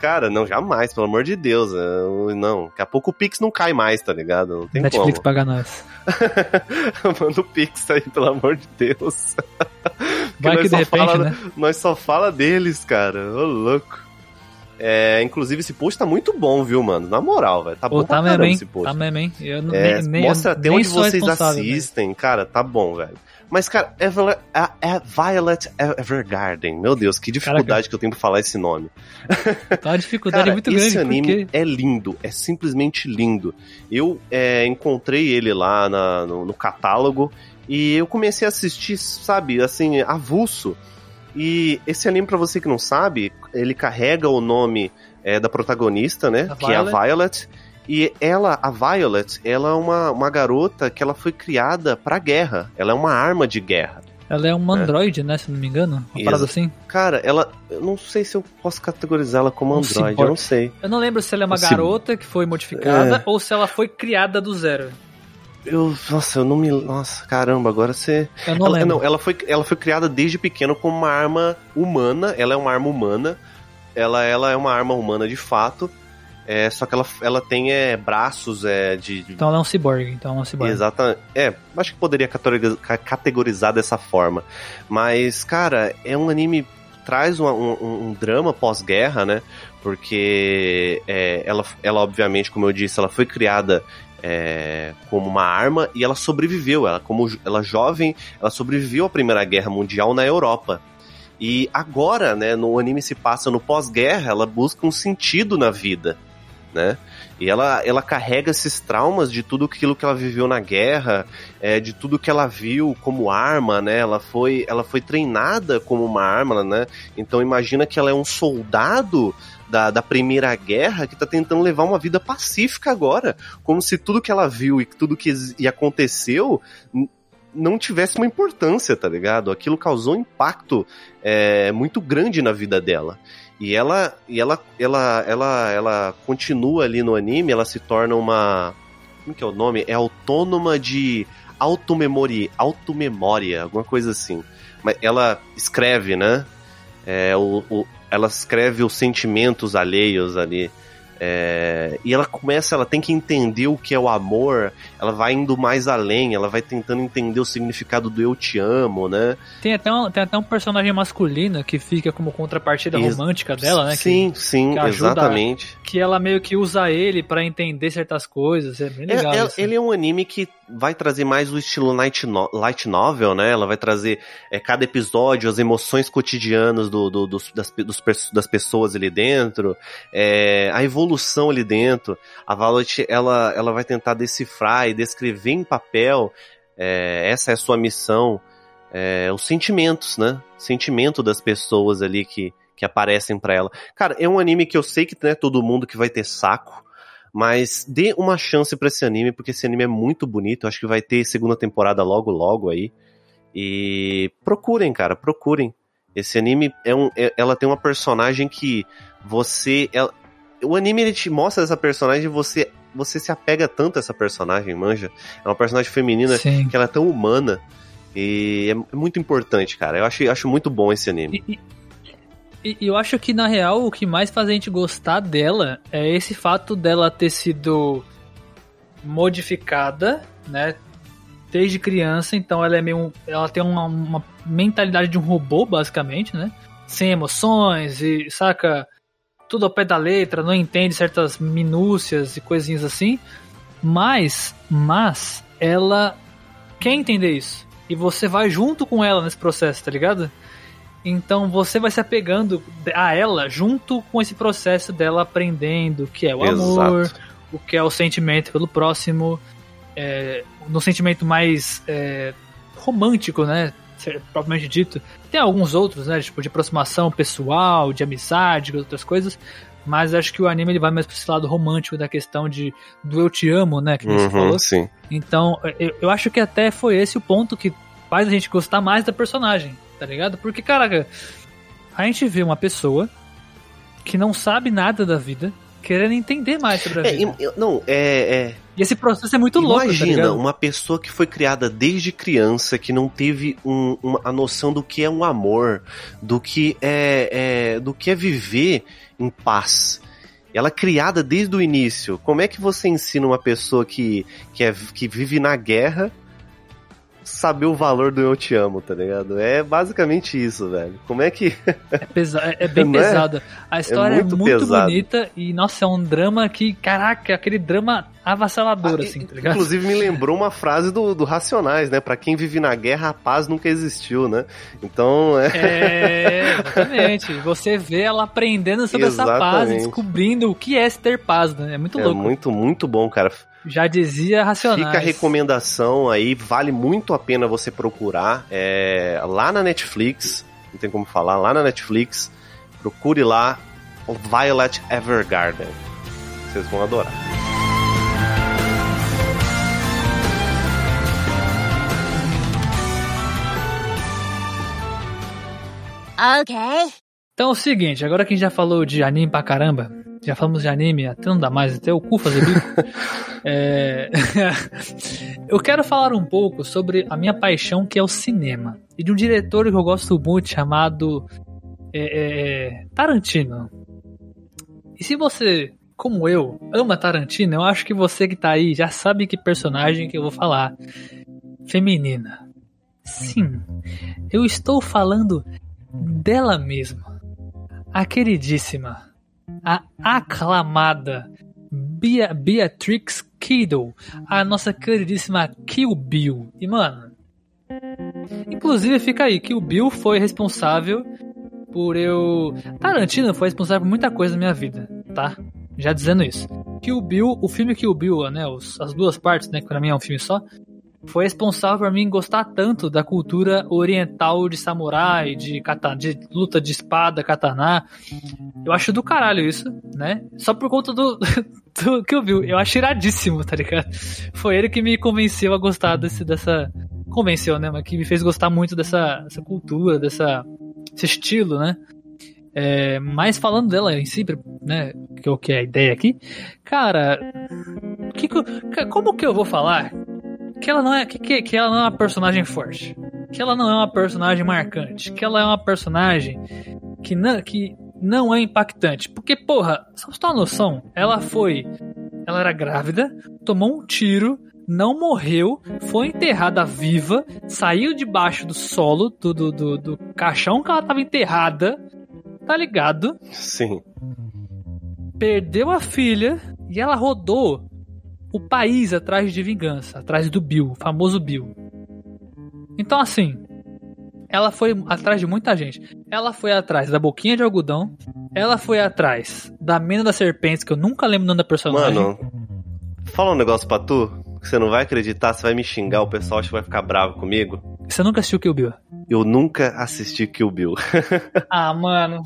Cara, não, jamais, pelo amor de Deus. eu- Não, daqui a pouco o Pix não cai mais, tá ligado? Não tem Netflix como. paga nós. Manda o Pix aí, pelo amor de Deus. Vai nós que de só repente, fala- né? Nós só fala deles, cara. Ô, louco. É, inclusive, esse post tá muito bom, viu, mano? Na moral, velho. Tá Pô, bom pra tá mesmo, hein? esse post. Tá mesmo, hein? Eu não, É, nem, mostra eu até nem onde vocês responsável, né? assistem, cara, tá bom, velho. Mas, cara, Evel- a- a Violet Evergarden, meu Deus, que dificuldade que eu tenho pra falar esse nome. Tá uma dificuldade Cara, muito esse grande, anime porque... é lindo, é simplesmente lindo. Eu é, encontrei ele lá na- no, no catálogo e eu comecei a assistir, sabe, assim, avulso. E esse anime, pra você que não sabe, ele carrega o nome é, da protagonista, né? A que é a Violet. E ela, a Violet, ela é uma, uma garota que ela foi criada pra guerra. Ela é uma arma de guerra. Ela é um É. android, né? Se não me engano. Uma Isso. parada assim. Cara, ela. Eu não sei se eu posso categorizá-la como Um android, eu não sei. Eu não lembro se ela é uma Um garota que foi modificada É. ou se ela foi criada do zero. Eu, nossa, eu não me. Nossa, caramba, agora você. Eu não ela, lembro. não, ela foi, ela foi criada desde pequena como uma arma humana. Ela é uma arma humana. Ela, ela é uma arma humana de fato. É, só que ela, ela tem é, braços é, de. Então ela é um cyborg. Então ela é um cyborg. Exatamente. É, acho que poderia categoriza- ca- categorizar dessa forma. Mas, cara, é um anime. Traz um, um- um drama pós-guerra, né? Porque é, ela, ela, obviamente, como eu disse, ela foi criada é, como uma arma e ela sobreviveu. Ela, como ela jovem, ela sobreviveu à Primeira Guerra Mundial na Europa. E agora, né, no anime se passa no pós-guerra, ela busca um sentido na vida, né? E ela, ela carrega esses traumas de tudo aquilo que ela viveu na guerra, é, de tudo que ela viu como arma, né? Ela foi, ela foi treinada como uma arma, né? Então imagina que ela é um soldado da, da Primeira Guerra que tá tentando levar uma vida pacífica agora, como se tudo que ela viu e tudo que e aconteceu não tivesse uma importância, tá ligado? Aquilo causou um impacto é, muito grande na vida dela. E ela, e ela, ela, ela, ela continua ali no anime, ela se torna uma. Como que é o nome? É autônoma de automemória, automemória, alguma coisa assim. Mas ela escreve, né? É, o, o- ela escreve os sentimentos alheios ali. É, e ela começa, ela tem que entender o que é o amor, ela vai indo mais além, ela vai tentando entender o significado do eu te amo, né? Tem, até um, tem até um personagem masculino que fica como contrapartida romântica dela, né? Que- Sim, sim, que exatamente. Que, ela meio que usa ele pra entender certas coisas. É bem É, legal. é- isso. ele é um anime que vai trazer mais o estilo light, no- light novel, né? Ela vai trazer é, cada episódio, as emoções cotidianas do, do- dos, das, dos das pessoas ali dentro, é, a evolução ali dentro. A Violet, ela, ela vai tentar decifrar e descrever em papel, é, essa é a sua missão, os sentimentos, né? Sentimento das pessoas ali que, que aparecem pra ela. Cara, é um anime que eu sei que não é todo mundo que vai ter saco, Mas dê uma chance pra esse anime, porque esse anime é muito bonito. Eu acho que vai ter segunda temporada logo, logo aí. E procurem, cara, procurem. Esse anime é um. é- ela tem uma personagem que você. ela- o anime ele te mostra essa personagem e você, você se apega tanto a essa personagem, manja. É uma personagem feminina Sim. que ela é tão humana. E é, é muito importante, cara. Eu acho, acho muito bom esse anime. E, e- eu acho que, na real, o que mais faz a gente gostar dela é esse fato dela ter sido modificada, né? Desde criança, então ela é meio. Ela tem uma, uma mentalidade de um robô, basicamente, né? Sem emoções e, saca? Tudo ao pé da letra, não entende certas minúcias e coisinhas assim. Mas, mas, ela quer entender isso. E você vai junto com ela nesse processo, tá ligado? Então você vai se apegando a ela junto com esse processo dela aprendendo o que é o amor, Exato. o que é o sentimento pelo próximo, é, no sentimento mais é, romântico, né? Propriamente dito. Tem alguns outros, né? Tipo de aproximação pessoal, de amizade, outras coisas. Mas acho que o anime ele vai mais pra esse lado romântico da questão de do eu te amo, né? Que você falou. Uhum, sim. Então, eu, eu acho que até foi esse o ponto que faz a gente gostar mais da personagem, tá ligado? Porque, caraca, a gente vê uma pessoa que não sabe nada da vida, querendo entender mais sobre a É, vida. e- não, é, é, E esse processo é muito louco, tá Imagina ligado? uma pessoa que foi criada desde criança, que não teve um- uma, a noção do que é um amor, do que é, é- do que é viver em paz. Ela é criada desde o início. Como é que você ensina uma pessoa que, que, é, que vive na guerra saber o valor do eu te amo, tá ligado? É basicamente isso, velho. Como é que. É, pesa é, é bem Não é? pesada. A história é muito muito, bonita e, nossa, é um drama que, caraca, aquele drama avassalador, Ah, assim, tá ligado? Inclusive me lembrou uma frase do, do Racionais, né? Pra quem vive na guerra, a paz nunca existiu, né? Então, é. É, exatamente. Você vê ela aprendendo sobre essa paz e Exatamente. descobrindo o que é ter paz, né? É muito É louco. muito, muito bom, cara. Já dizia Racionais. Fica a recomendação aí, vale muito a pena você procurar. É, lá na Netflix, não tem como falar, lá na Netflix, procure lá o Violet Evergarden. Vocês vão adorar. Okay. Então é o seguinte, agora que a gente já falou de anime pra caramba, já falamos de anime até não dá mais, até o cu fazer bico. é... eu quero falar um pouco sobre a minha paixão que é o cinema. E de um diretor que eu gosto muito chamado é, é, Tarantino. E se você, como eu, ama Tarantino, eu acho que você que tá aí já sabe que personagem que eu vou falar. Feminina. Sim, eu estou falando dela mesma. A queridíssima, a aclamada Bea Beatrix Kiddo, a nossa queridíssima Kill Bill. E mano, inclusive fica aí, Kill Bill foi responsável por eu. Tarantino foi responsável por muita coisa na minha vida, tá? Já dizendo isso. Kill Bill, o filme Kill Bill, né, os- as duas partes, né, que pra mim é um filme só, foi responsável por mim gostar tanto da cultura oriental de samurai, de, kata, de luta de espada, katana. Eu acho do caralho isso, né? Só por conta do, do que eu vi. Eu acho iradíssimo, tá ligado? Foi ele que me convenceu a gostar desse, dessa. Convenceu, né? Mas que me fez gostar muito dessa, dessa cultura, dessa, desse estilo, né? É, mas falando dela em si, né? Que é o que é a ideia aqui, cara. Que, como que eu vou falar que ela não é que, que, que ela não é uma personagem forte, que ela não é uma personagem marcante, que ela é uma personagem que não, que não é impactante. Porque, porra, só pra você ter uma noção, ela foi. Ela era grávida, tomou um tiro, não morreu, foi enterrada viva, saiu debaixo do solo, do, do, do, do caixão que ela tava enterrada, tá ligado? Sim. perdeu a filha e ela rodou o país atrás de vingança, atrás do Bill, o famoso Bill. Então, assim, ela foi atrás de muita gente. Ela foi atrás da boquinha de algodão, ela foi atrás da mina das serpentes, que eu nunca lembro o nome da personagem. Mano, fala um negócio pra tu, que você não vai acreditar, você vai me xingar, o pessoal acho que vai ficar bravo comigo. Você nunca assistiu Kill Bill? Eu nunca assisti Kill Bill. Ah, mano.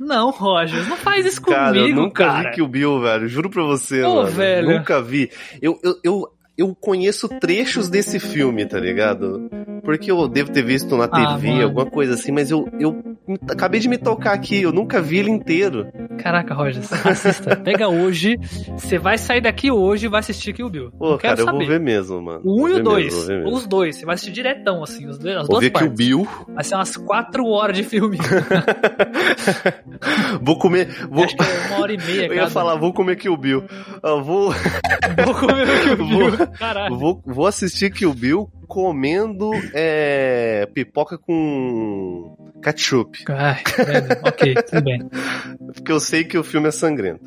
Não, Roger, não faz isso Cara, eu comigo, nunca cara. vi Kill Bill, velho. Juro pra você, Ô, mano. velho. Nunca vi. Eu, eu, eu, eu conheço trechos desse filme, tá ligado? Porque eu devo ter visto na Ah, TV, mano. alguma coisa assim, mas eu, eu acabei de me tocar aqui, eu nunca vi ele inteiro. Caraca, Roger, assista. Pega hoje, você vai sair daqui hoje e vai assistir Kill Bill. Pô, cara, eu saber. vou ver mesmo, mano. O 1 Vou e o 2. mesmo. Os dois. Você vai assistir diretão, assim, os dois, as Vou duas ver Kill partes. Bill. Vai ser umas 4 horas de filme. Vou comer. Vou... Acho que é uma hora e meia, Eu cada. ia falar, vou comer Kill Bill. Eu vou, Vou comer o Kill Bill. Vou- Caralho. vou, vou assistir Kill Bill comendo é, pipoca com ketchup. Ai, ok, tudo bem. Porque eu sei que o filme é sangrento.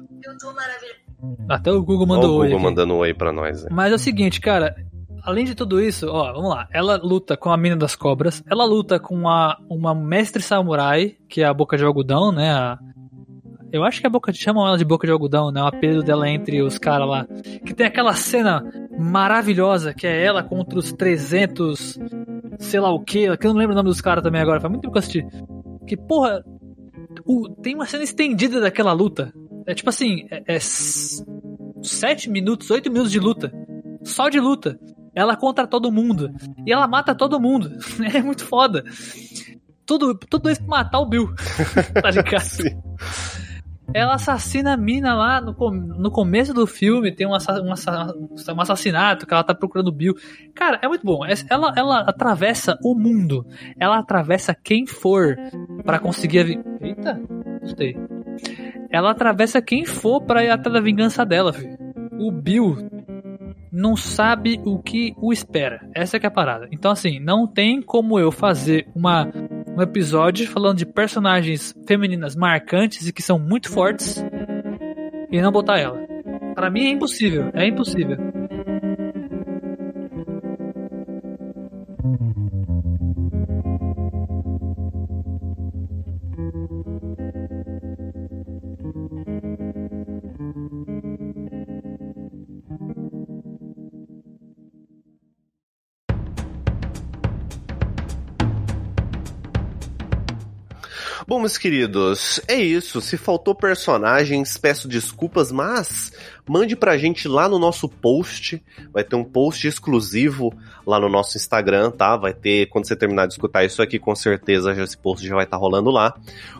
Até o Google Olha mandou o oi Google aqui. mandando oi pra nós. né? Mas é o seguinte, cara. Além de tudo isso, ó, vamos lá. Ela luta com a mina das cobras. Ela luta com a, uma mestre samurai, que é a boca de algodão, né? A- eu acho que é a boca de. Chamam ela de boca de algodão, né? O apelido dela entre os caras lá. Que tem aquela cena maravilhosa, que é ela contra os 300. Sei lá o que, que eu não lembro o nome dos caras também agora. Faz muito tempo que eu assisti. Que, porra. o- tem uma cena estendida daquela luta. É tipo assim, é, é s- sete minutos, oito minutos de luta. Só de luta. Ela contra todo mundo. E ela mata todo mundo. É muito foda. Tudo, tudo isso pra matar o Bill. tá ligado? Sim. Ela assassina a mina lá no, com- no começo do filme. Tem um, assa- um assa- um assassinato que ela tá procurando o Bill. Cara, é muito bom. Es- Ela, ela atravessa o mundo. Ela atravessa quem for pra conseguir a. vi- Eita, gostei. Ela atravessa quem for pra ir atrás da vingança dela, filho. O Bill não sabe o que o espera. Essa que é a parada. Então, assim, não tem como eu fazer uma, um episódio falando de personagens femininas marcantes e que são muito fortes e não botar ela. Pra mim é impossível. É impossível. Bom, meus queridos, é isso. Se faltou personagens, peço desculpas, mas mande pra gente lá no nosso post. Vai ter um post exclusivo lá no nosso Instagram, tá? Vai ter, quando você terminar de escutar isso aqui, com certeza já- esse post já vai estar rolando lá.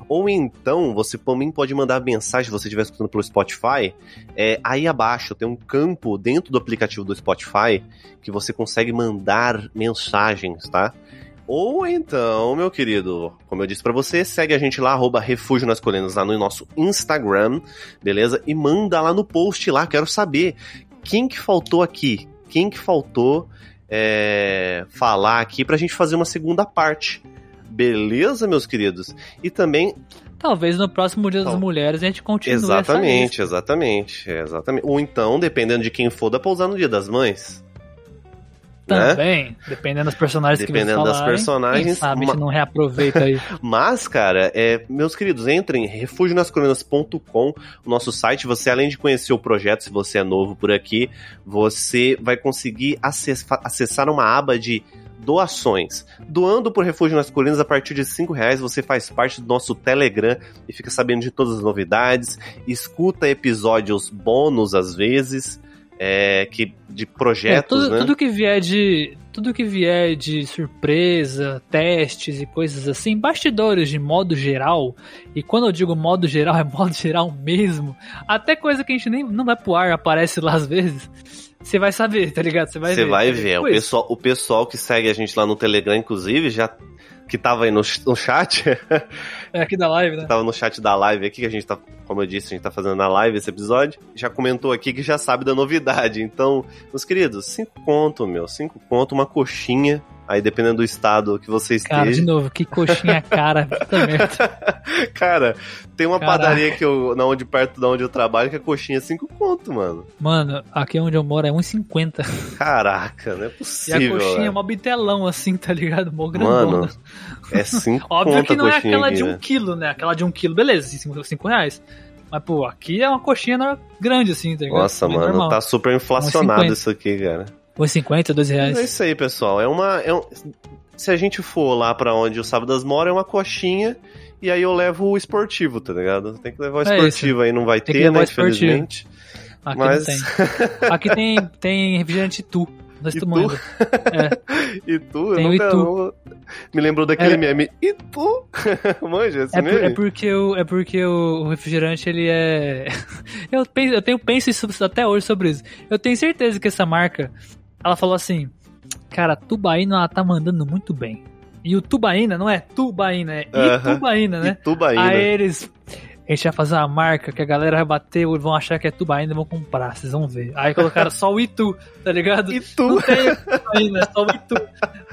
Ou então, você também pode mandar mensagem, se você estiver escutando pelo Spotify. É, aí abaixo tem um campo dentro do aplicativo do Spotify que você consegue mandar mensagens, tá? Ou então, meu querido, como eu disse pra você, segue a gente lá, arroba Refúgio nas Colinas, lá no nosso Instagram, beleza? E manda lá no post lá, quero saber quem que faltou aqui, quem que faltou é, falar aqui pra gente fazer uma segunda parte. Beleza, meus queridos? E também Talvez no próximo Dia das Então, Mulheres a gente continue essa Exatamente, exatamente, exatamente. Ou então, dependendo de quem for, dá pra usar no Dia das Mães. Né? Também, dependendo dos personagens Dependendo que das você falarem, personagens, Quem sabe a uma- gente não reaproveita aí. Mas, cara, é, meus queridos, entrem em refugionascolinas.com, o nosso site. Você, além de conhecer o projeto, se você é novo por aqui, você vai conseguir acess- acessar uma aba de doações. Doando por Refúgio nas Colinas a partir de 5 reais, você faz parte do nosso Telegram e fica sabendo de todas as novidades, escuta episódios bônus às vezes, é, que, de É, projetos, tudo, né? tudo que vier de tudo que vier de surpresa, testes e coisas assim, bastidores de modo geral. E quando eu digo modo geral, é modo geral mesmo. Até coisa que a gente nem não vai pro ar aparece lá às vezes. Você vai saber, tá ligado? Você vai Você ver. vai ver. O Tipo isso. pessoal, o pessoal que segue a gente lá no Telegram, inclusive, já que tava aí no, no chat, É aqui da live, né? tava no chat da live aqui, que a gente tá, como eu disse, a gente tá fazendo na live esse episódio, já comentou aqui que já sabe da novidade. Então, meus queridos, cinco conto, meu, cinco conto, uma coxinha, aí dependendo do estado que você Cara, de esteja. novo, que coxinha cara. Cara, tem uma Caraca. padaria que eu, na onde, perto da onde eu trabalho, que a coxinha é cinco conto, mano. Mano, aqui onde eu moro é 1,50. Caraca, não é E possível. a coxinha é velho. mó bitelão assim, tá ligado? Mó grandona. Mano, é cinco Óbvio conto que não é aquela aqui, de um né? quilo, né? Aquela de um quilo, beleza, 5 reais. Mas, pô, aqui é uma coxinha grande, assim, tá ligado? Nossa, Bem mano, normal. tá super inflacionado 1,50. isso aqui, cara. 1,50, 2 Mas é reais. isso aí, pessoal. É uma. é um- Se a gente for lá pra onde o Sábadas mora, é uma coxinha E aí eu levo o esportivo, tá ligado? Tem que levar o É esportivo aí, não vai Tem ter, né? Infelizmente. Aqui Mas- não tem. Aqui tem, tem refrigerante Tu. Não sei se tu manda. É. E tu, eu Tem o nunca. Itu. eu- Me lembrou daquele Era- meme. E tu? Manja, esse É, por- meme? é porque, o, é porque o, o refrigerante, ele é... eu, penso, eu tenho, penso isso até hoje sobre isso. Eu tenho certeza que essa marca, ela falou assim, cara, Tubaína, ela tá mandando muito bem. E o Tubaína não é Tubaína, é. Itubaína, né? Itubaína. Aí eles... A gente vai fazer uma marca que a galera vai bater vão achar que é Tubaína e vão comprar, vocês vão ver. Aí colocaram só o Itu, tá ligado? E Não tem Tubaína, é só o Itu.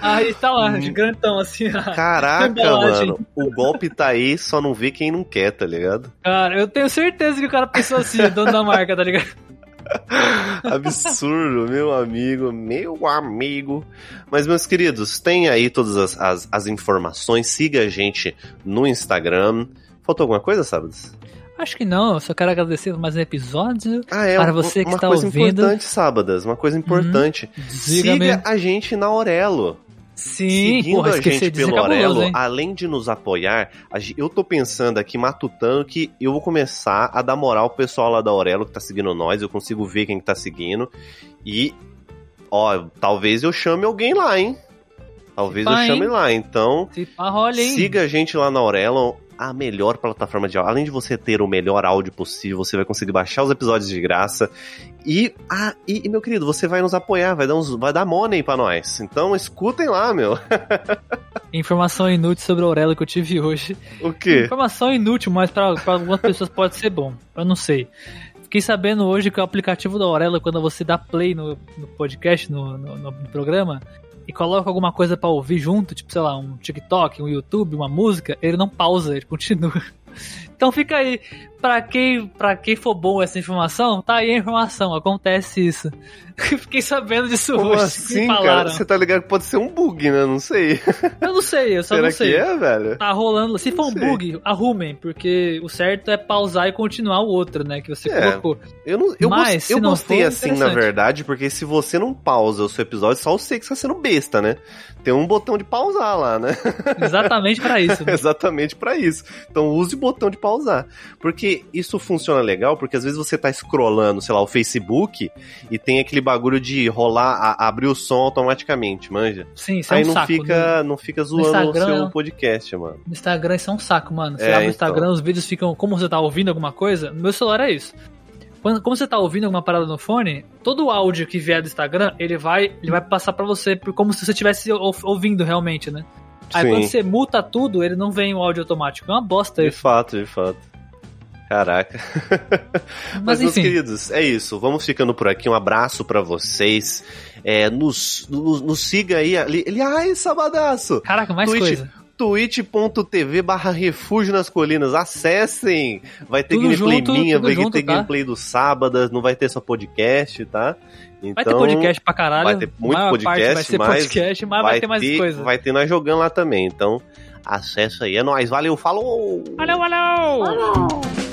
Aí tá lá, Hum. de assim. Caraca, mano. O golpe tá aí, só não vê quem não quer, tá ligado? Cara, eu tenho certeza que o cara pensou assim, dono da marca, tá ligado? Absurdo, meu amigo, meu amigo. Mas, meus queridos, tem aí todas as, as, as informações. Siga a gente no Instagram. Faltou alguma coisa, Sábados? Acho que não, eu só quero agradecer mais um episódio. Ah, é. Para uma- você que uma está coisa ouvindo. Uhum. importante, Sábadas. Uma coisa importante. Siga a gente na Aurelo. Sim, Seguindo porra, a gente é pelo Aurelo, hein? além de nos apoiar, eu tô pensando aqui, matutando, que eu vou começar a dar moral pro pessoal lá da Aurelo que tá seguindo nós, eu consigo ver quem que tá seguindo. E, ó, talvez eu chame alguém lá, hein? Talvez pá, eu chame hein? lá. Então, pá, rola, siga a gente lá na Aurelo, a melhor plataforma de áudio. Além de você ter o melhor áudio possível, você vai conseguir baixar os episódios de graça. E, ah, e, meu querido, você vai nos apoiar, vai dar, uns, vai dar money pra nós. Então, escutem lá, meu. Informação inútil sobre o Aurelo que eu tive hoje. O quê? Informação inútil, mas pra, pra algumas pessoas pode ser bom. Eu não sei. Fiquei sabendo hoje que o aplicativo da Aurelo, quando você dá play no, no podcast, no, no- no programa, e coloca alguma coisa pra ouvir junto, tipo, sei lá, um TikTok, um YouTube, uma música, ele não pausa, ele continua. Então fica aí, pra quem, pra quem for bom essa informação, tá aí a informação, acontece isso. Fiquei sabendo disso Como hoje. assim, cara? Você tá ligado que pode ser um bug, né? Não sei. Eu não sei, eu só Será não sei. que é, velho? Tá rolando. Se for um sei. bug, arrumem, porque o certo é pausar e continuar o outro, né? Que você É. colocou. Eu, não, eu, Mas, eu gostei for, assim, na verdade, porque se você não pausa o seu episódio, só você que está sendo besta, né? Tem um botão de pausar lá, né? Exatamente pra isso. né? Exatamente pra isso. Então use o botão de pausar. Porque isso funciona legal, porque às vezes você tá scrollando, sei lá, o Facebook e tem aquele bagulho de rolar, a- abrir o som automaticamente, manja? Sim, isso é Aí um não saco. fica, não fica zoando o seu podcast, mano. No Instagram isso é um saco, mano. Você É, abre o então. Instagram, os vídeos ficam. Como você tá ouvindo alguma coisa, no meu celular é isso. Quando, como você tá ouvindo alguma parada no fone, todo o áudio que vier do Instagram, ele vai, ele vai passar pra você como se você estivesse ou- ouvindo realmente, né? Aí Sim. quando você muta tudo, ele não vem o áudio automático. É uma bosta De isso. fato, de fato. Caraca. Mas, Mas, meus enfim. queridos, é isso. Vamos ficando por aqui. Um abraço pra vocês. É, nos, nos, nos siga aí. Ali, aliás, sabadaço! Caraca, mais Twitch. coisa. twitch.tv barra refúgio nas colinas. Acessem! Vai ter Tudo gameplay junto, minha, vai junto, ter tá? gameplay do sábado, não vai ter só podcast, tá? Então, Vai ter podcast pra caralho. vai ter muito podcast, vai ser mas podcast, mas vai, ter mais coisa. Vai ter nós jogando lá também. Então, acessa aí. É nóis. Valeu, falou! Valeu, valeu! Valeu!